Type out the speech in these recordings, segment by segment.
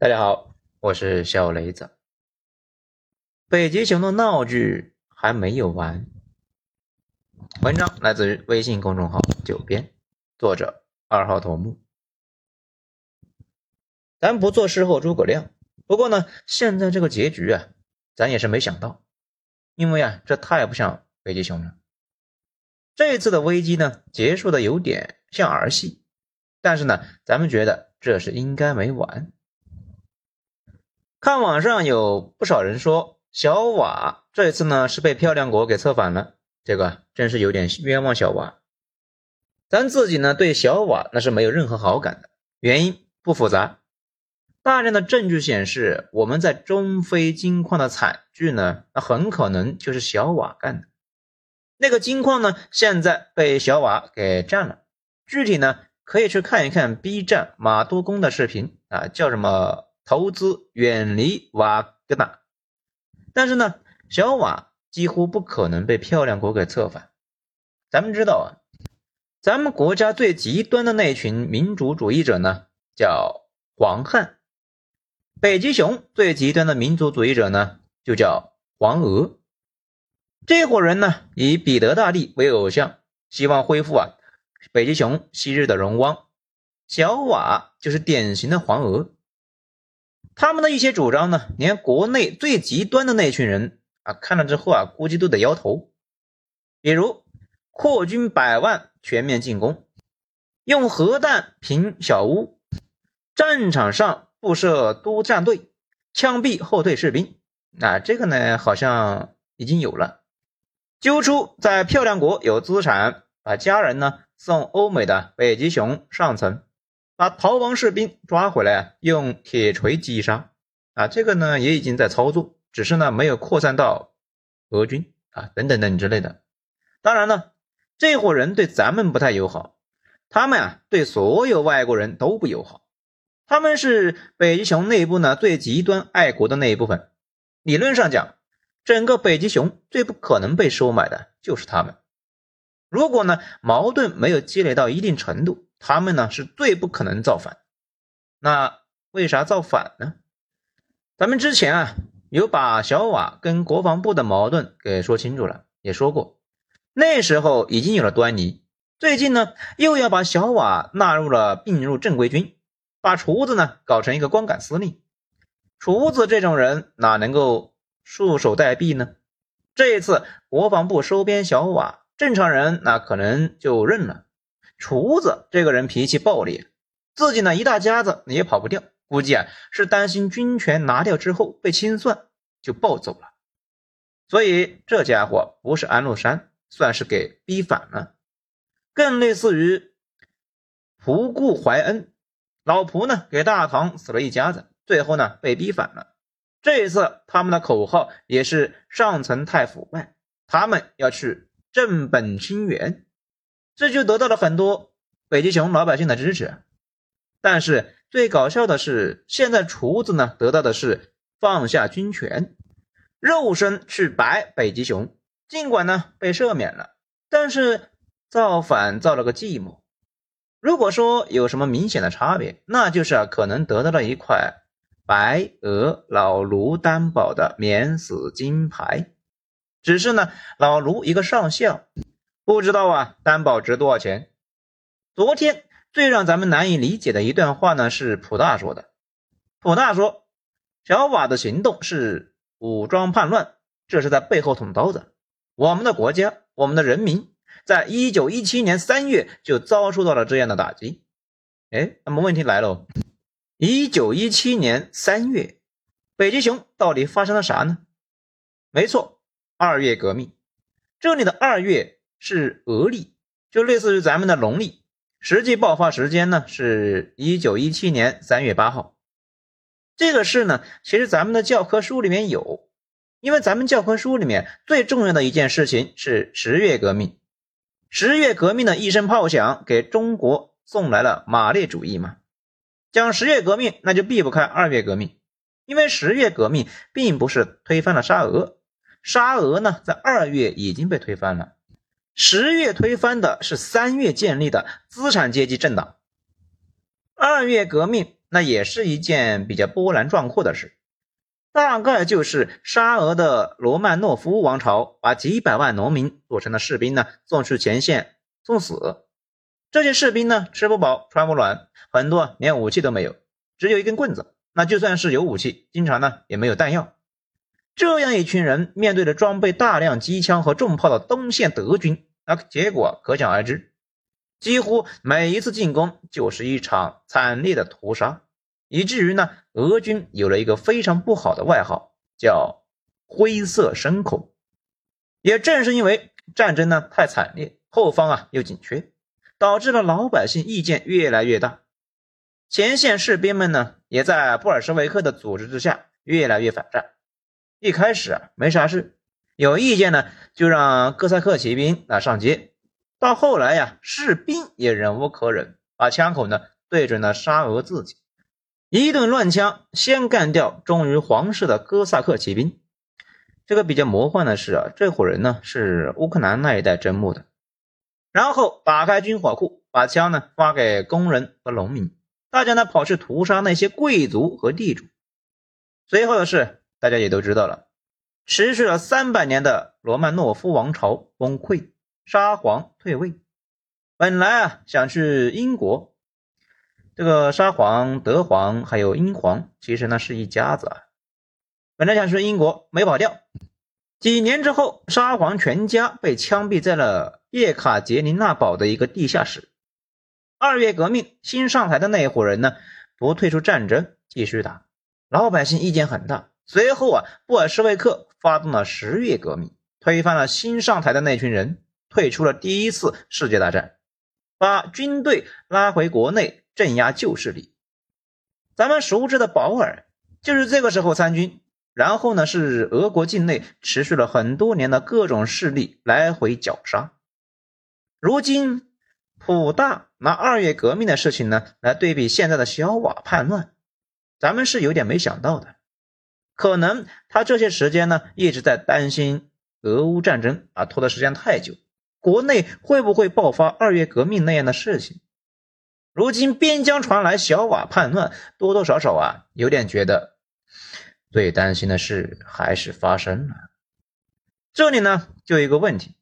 大家好，我是小雷子。北极熊的闹剧还没有完。文章来自于微信公众号“九编”，作者二号头目。咱不做事后诸葛亮，不过呢，现在这个结局啊，咱也是没想到，因为啊，这太不像北极熊了。这次的危机呢，结束的有点像儿戏，但是呢，咱们觉得这是应该没完。看网上有不少人说小瓦这次呢是被漂亮国给策反了，这个真是有点冤枉小瓦。咱自己呢对小瓦那是没有任何好感的，原因不复杂，大量的证据显示我们在中非金矿的惨剧呢，那很可能就是小瓦干的。那个金矿呢现在被小瓦给占了，具体呢可以去看一看 B 站马多工的视频啊，叫什么？投资远离瓦格纳，但是呢，小瓦几乎不可能被漂亮国给策反。咱们知道啊，咱们国家最极端的那群民主主义者呢，叫黄汉；北极熊最极端的民族主义者呢，就叫黄俄。这伙人呢，以彼得大帝为偶像，希望恢复啊北极熊昔日的荣光。小瓦就是典型的黄俄。他们的一些主张呢，连国内最极端的那群人啊，看了之后啊，估计都得摇头。比如扩军百万，全面进攻，用核弹平小屋，战场上布设督战队，枪毙后退士兵。啊，这个呢，好像已经有了。揪出在漂亮国有资产，把家人呢送欧美的北极熊上层。把逃亡士兵抓回来，用铁锤击杀啊！这个呢也已经在操作，只是呢没有扩散到俄军啊等等等之类的。当然呢，这伙人对咱们不太友好，他们啊对所有外国人都不友好。他们是北极熊内部呢最极端爱国的那一部分。理论上讲，整个北极熊最不可能被收买的就是他们。如果呢矛盾没有积累到一定程度。他们呢是最不可能造反，那为啥造反呢？咱们之前啊有把小瓦跟国防部的矛盾给说清楚了，也说过，那时候已经有了端倪。最近呢又要把小瓦纳入了并入正规军，把厨子呢搞成一个光杆司令。厨子这种人哪能够束手待毙呢？这一次国防部收编小瓦，正常人那可能就认了。厨子这个人脾气暴烈，自己呢一大家子也跑不掉，估计啊是担心军权拿掉之后被清算，就暴走了。所以这家伙不是安禄山，算是给逼反了，更类似于仆固怀恩，老仆呢给大唐死了一家子，最后呢被逼反了。这一次他们的口号也是上层太腐败，他们要去正本清源。这就得到了很多北极熊老百姓的支持，但是最搞笑的是，现在厨子呢得到的是放下军权，肉身去白北极熊。尽管呢被赦免了，但是造反造了个寂寞。如果说有什么明显的差别，那就是可能得到了一块白俄老卢担保的免死金牌，只是呢老卢一个上校。不知道啊，担保值多少钱？昨天最让咱们难以理解的一段话呢，是普大说的。普大说，小瓦的行动是武装叛乱，这是在背后捅刀子。我们的国家，我们的人民，在一九一七年三月就遭受到了这样的打击。哎，那么问题来了，一九一七年三月，北极熊到底发生了啥呢？没错，二月革命。这里的二月。是俄历，就类似于咱们的农历，实际爆发时间呢是一九一七年三月八号。这个事呢，其实咱们的教科书里面有，因为咱们教科书里面最重要的一件事情是十月革命。十月革命的一声炮响，给中国送来了马列主义嘛。讲十月革命，那就避不开二月革命，因为十月革命并不是推翻了沙俄，沙俄呢在二月已经被推翻了。十月推翻的是三月建立的资产阶级政党，二月革命那也是一件比较波澜壮阔的事。大概就是沙俄的罗曼诺夫王朝把几百万农民做成了士兵呢，送去前线送死。这些士兵呢，吃不饱穿不暖，很多连武器都没有，只有一根棍子。那就算是有武器，经常呢也没有弹药。这样一群人面对着装备大量机枪和重炮的东线德军，那结果可想而知。几乎每一次进攻就是一场惨烈的屠杀。以至于呢，俄军有了一个非常不好的外号，叫“灰色牲口”。也正是因为战争呢太惨烈，后方啊又紧缺，导致了老百姓意见越来越大。前线士兵们呢，也在布尔什维克的组织之下越来越反战。一开始啊没啥事，有意见呢就让哥萨克骑兵啊上街。到后来呀，士兵也忍无可忍，把枪口呢对准了沙俄自己。一顿乱枪，先干掉忠于皇室的哥萨克骑兵。这个比较魔幻的是啊，这伙人呢是乌克兰那一带征募的。然后打开军火库，把枪呢发给工人和农民，大家呢跑去屠杀那些贵族和地主。随后的事大家也都知道了，持续了三百年的罗曼诺夫王朝崩溃，沙皇退位。本来啊想去英国。这个沙皇、德皇还有英皇，其实呢是一家子啊。本来想去英国，没跑掉。几年之后，沙皇全家被枪毙在了叶卡捷琳娜堡的一个地下室。二月革命新上台的那一伙人呢，不退出战争，继续打。老百姓意见很大。随后啊，布尔什维克发动了十月革命，推翻了新上台的那群人，退出了第一次世界大战，把军队拉回国内。镇压旧势力，咱们熟知的保尔就是这个时候参军。然后呢，是俄国境内持续了很多年的各种势力来回绞杀。如今，普大拿二月革命的事情呢来对比现在的小瓦叛乱，咱们是有点没想到的。可能他这些时间呢一直在担心俄乌战争啊，拖的时间太久，国内会不会爆发二月革命那样的事情？如今边疆传来小瓦叛乱，多多少少啊，有点觉得最担心的事还是发生了。这里呢，就有一个问题：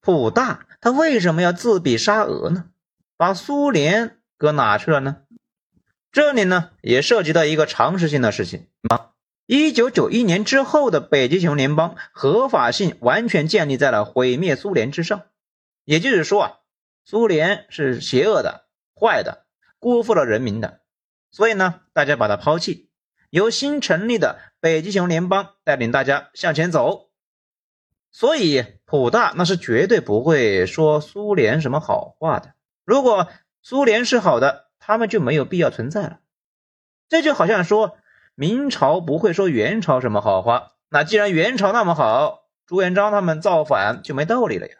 普大他为什么要自比沙俄呢？把苏联搁哪去了呢？这里呢，也涉及到一个常识性的事情啊。一九九一年之后的北极熊联邦合法性完全建立在了毁灭苏联之上，也就是说啊，苏联是邪恶的。坏的，辜负了人民的，所以呢，大家把它抛弃，由新成立的北极熊联邦带领大家向前走。所以普大那是绝对不会说苏联什么好话的。如果苏联是好的，他们就没有必要存在了。这就好像说明朝不会说元朝什么好话，那既然元朝那么好，朱元璋他们造反就没道理了呀。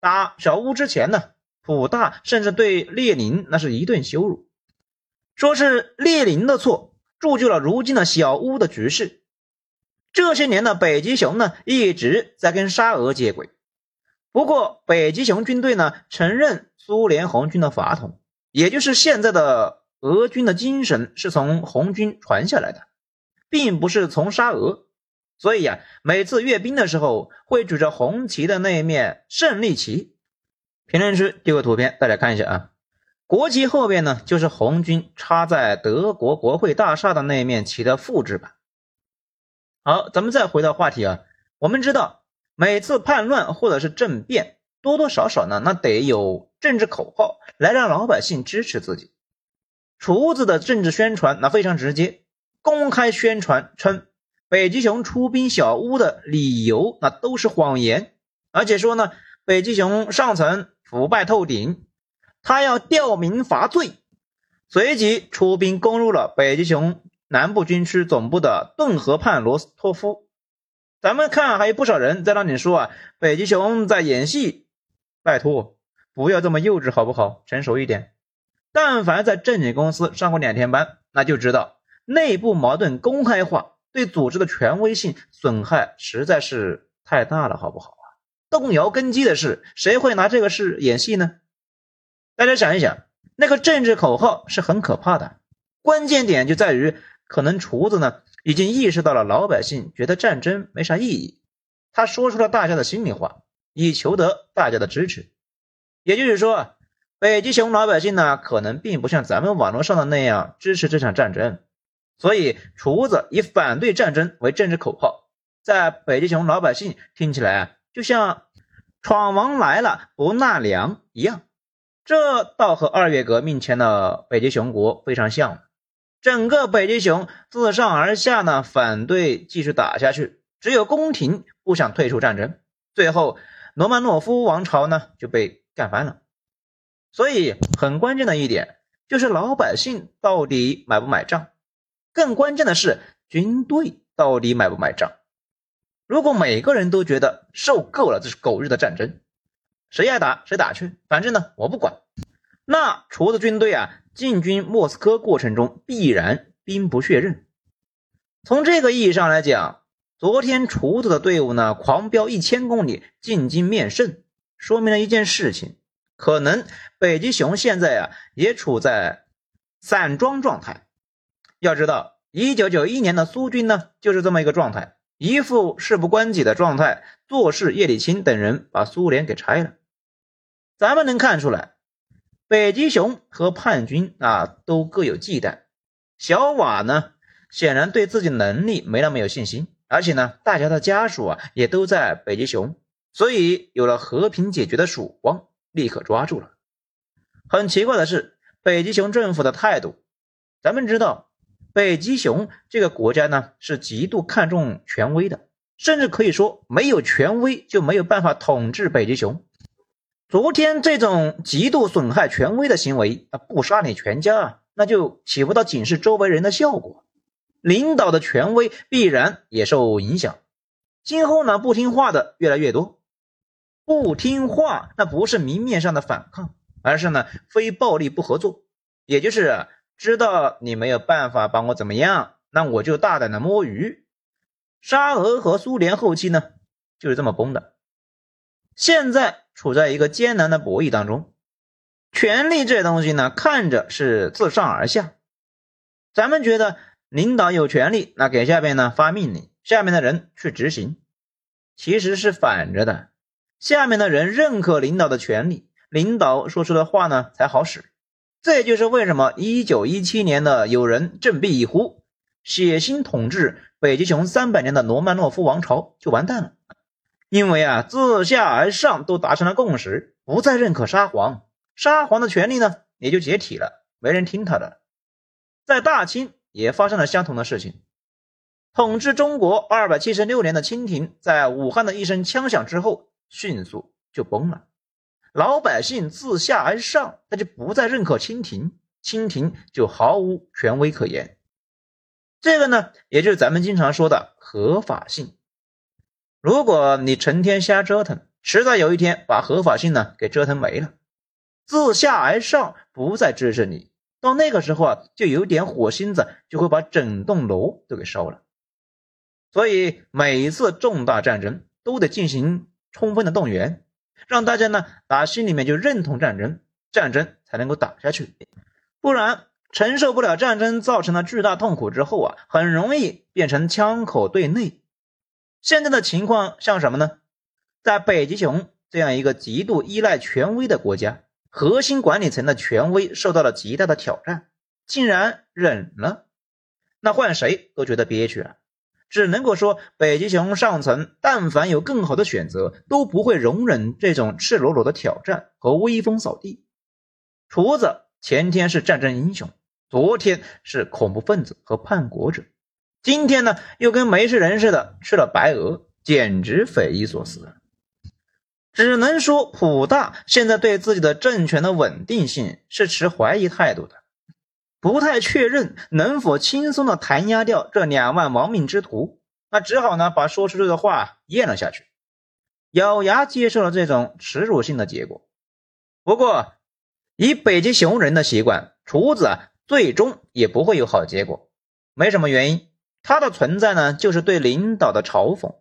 打小乌之前呢？普大甚至对列宁那是一顿羞辱，说是列宁的错，铸就了如今的小乌的局势。这些年的北极熊呢，一直在跟沙俄接轨。不过，北极熊军队呢，承认苏联红军的法统，也就是现在的俄军的精神是从红军传下来的，并不是从沙俄。所以呀，每次阅兵的时候，会举着红旗的那一面胜利旗。评论区丢个图片，大家看一下啊。国旗后边呢，就是红军插在德国国会大厦的那面旗的复制版。好，咱们再回到话题啊。我们知道，每次叛乱或者是政变，多多少少呢，那得有政治口号来让老百姓支持自己。厨子的政治宣传那非常直接，公开宣传称北极熊出兵小屋的理由那都是谎言，而且说呢，北极熊上层。腐败透顶，他要吊民伐罪，随即出兵攻入了北极熊南部军区总部的顿河畔罗斯托夫。咱们看，还有不少人在那里说啊，北极熊在演戏。拜托，不要这么幼稚好不好？成熟一点。但凡在正经公司上过两天班，那就知道内部矛盾公开化对组织的权威性损害实在是太大了，好不好啊？动摇根基的事，谁会拿这个事演戏呢？大家想一想，那个政治口号是很可怕的，关键点就在于，可能厨子呢已经意识到了老百姓觉得战争没啥意义，他说出了大家的心里话，以求得大家的支持。也就是说，北极熊老百姓呢，可能并不像咱们网络上的那样支持这场战争，所以厨子以反对战争为政治口号，在北极熊老百姓听起来啊，就像闯王来了不纳粮一样。这倒和二月革命前的北极熊国非常像，整个北极熊自上而下呢反对继续打下去，只有宫廷不想退出战争，最后罗曼诺夫王朝呢就被干翻了。所以很关键的一点就是老百姓到底买不买账，更关键的是军队到底买不买账。如果每个人都觉得受够了这是狗日的战争。谁爱打谁打去，反正呢我不管。那厨子军队啊进军莫斯科过程中必然兵不血刃。从这个意义上来讲，昨天厨子的队伍呢狂飙一千公里进京面圣，说明了一件事情：可能北极熊现在啊也处在散装状态。要知道，一九九一年的苏军呢就是这么一个状态，一副事不关己的状态，做事叶利钦等人把苏联给拆了。咱们能看出来，北极熊和叛军啊都各有忌惮。小瓦呢，显然对自己能力没那么有信心，而且呢，大家的家属啊也都在北极熊，所以有了和平解决的曙光，立刻抓住了。很奇怪的是，北极熊政府的态度。咱们知道，北极熊这个国家呢是极度看重权威的，甚至可以说，没有权威就没有办法统治北极熊。昨天这种极度损害权威的行为啊，不杀你全家啊，那就起不到警示周围人的效果。领导的权威必然也受影响。今后呢，不听话的越来越多。不听话，那不是明面上的反抗，而是呢，非暴力不合作。也就是知道你没有办法把我怎么样，那我就大胆的摸鱼。沙俄和苏联后期呢，就是这么崩的。现在处在一个艰难的博弈当中，权力这东西呢，看着是自上而下，咱们觉得领导有权利，那给下边呢发命令，下面的人去执行，其实是反着的，下面的人认可领导的权利，领导说出的话呢才好使。这就是为什么一九一七年的有人振臂一呼，血腥统治北极熊三百年的罗曼诺夫王朝就完蛋了。因为啊，自下而上都达成了共识，不再认可沙皇，沙皇的权力呢也就解体了，没人听他的。在大清也发生了相同的事情，统治中国二百七十六年的清廷，在武汉的一声枪响之后，迅速就崩了。老百姓自下而上，他就不再认可清廷，清廷就毫无权威可言。这个呢，也就是咱们经常说的合法性。如果你成天瞎折腾，迟早有一天把合法性呢给折腾没了，自下而上不再支持你，到那个时候啊，就有点火星子，就会把整栋楼都给烧了。所以每一次重大战争都得进行充分的动员，让大家呢打心里面就认同战争，战争才能够打下去，不然承受不了战争造成的巨大痛苦之后啊，很容易变成枪口对内。现在的情况像什么呢？在北极熊这样一个极度依赖权威的国家，核心管理层的权威受到了极大的挑战，竟然忍了，那换谁都觉得憋屈啊！只能够说，北极熊上层但凡有更好的选择，都不会容忍这种赤裸裸的挑战和威风扫地。厨子前天是战争英雄，昨天是恐怖分子和叛国者。今天呢，又跟没事人似的吃了白鹅，简直匪夷所思。只能说，普大现在对自己的政权的稳定性是持怀疑态度的，不太确认能否轻松的弹压掉这两万亡命之徒。那只好呢，把说出去的话咽了下去，咬牙接受了这种耻辱性的结果。不过，以北极熊人的习惯，厨子啊，最终也不会有好结果。没什么原因。他的存在呢，就是对领导的嘲讽，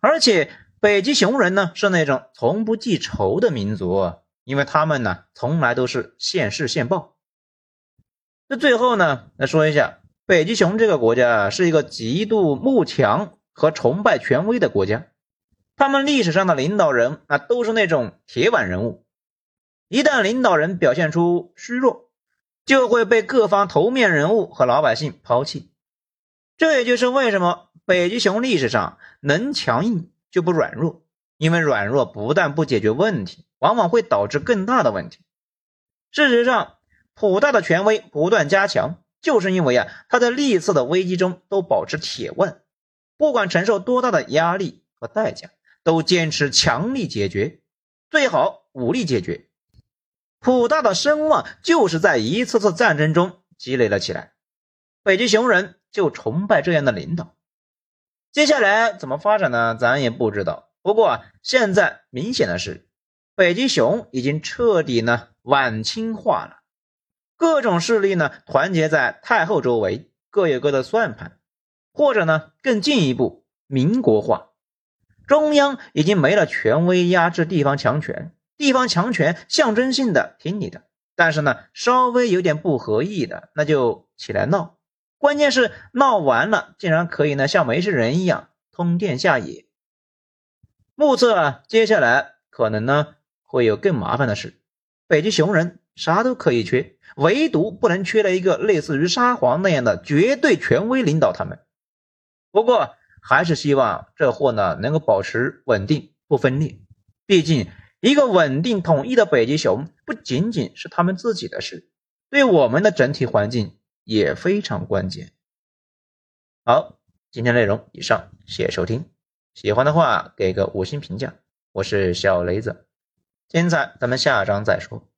而且北极熊人呢是那种从不记仇的民族，因为他们呢从来都是现世现报。那最后呢，来说一下北极熊这个国家是一个极度慕强和崇拜权威的国家，他们历史上的领导人啊都是那种铁腕人物，一旦领导人表现出虚弱，就会被各方头面人物和老百姓抛弃。这也就是为什么北极熊历史上能强硬就不软弱，因为软弱不但不解决问题，往往会导致更大的问题。事实上。普大的权威不断加强，就是因为啊，他在历次的危机中都保持铁腕，不管承受多大的压力和代价，都坚持强力解决，最好武力解决。普大的声望就是在一次次战争中积累了起来，北极熊人就崇拜这样的领导。接下来怎么发展呢？咱也不知道。不过啊，现在明显的是，北极熊已经彻底呢晚清化了。各种势力呢，团结在太后周围，各有各的算盘，或者呢，更进一步，民国化，中央已经没了权威压制地方强权，地方强权象征性的听你的，但是呢，稍微有点不合意的，那就起来闹，关键是闹完了，竟然可以呢，像没事人一样通电下野。目测啊，接下来可能呢，会有更麻烦的事，北极熊人啥都可以缺。唯独不能缺了一个类似于沙皇那样的绝对权威领导他们。不过还是希望这货呢能够保持稳定不分裂。毕竟一个稳定统一的北极熊不仅仅是他们自己的事，对我们的整体环境也非常关键。好，今天内容以上，谢谢收听。喜欢的话给个五星评价。我是小雷子，精彩咱们下章再说。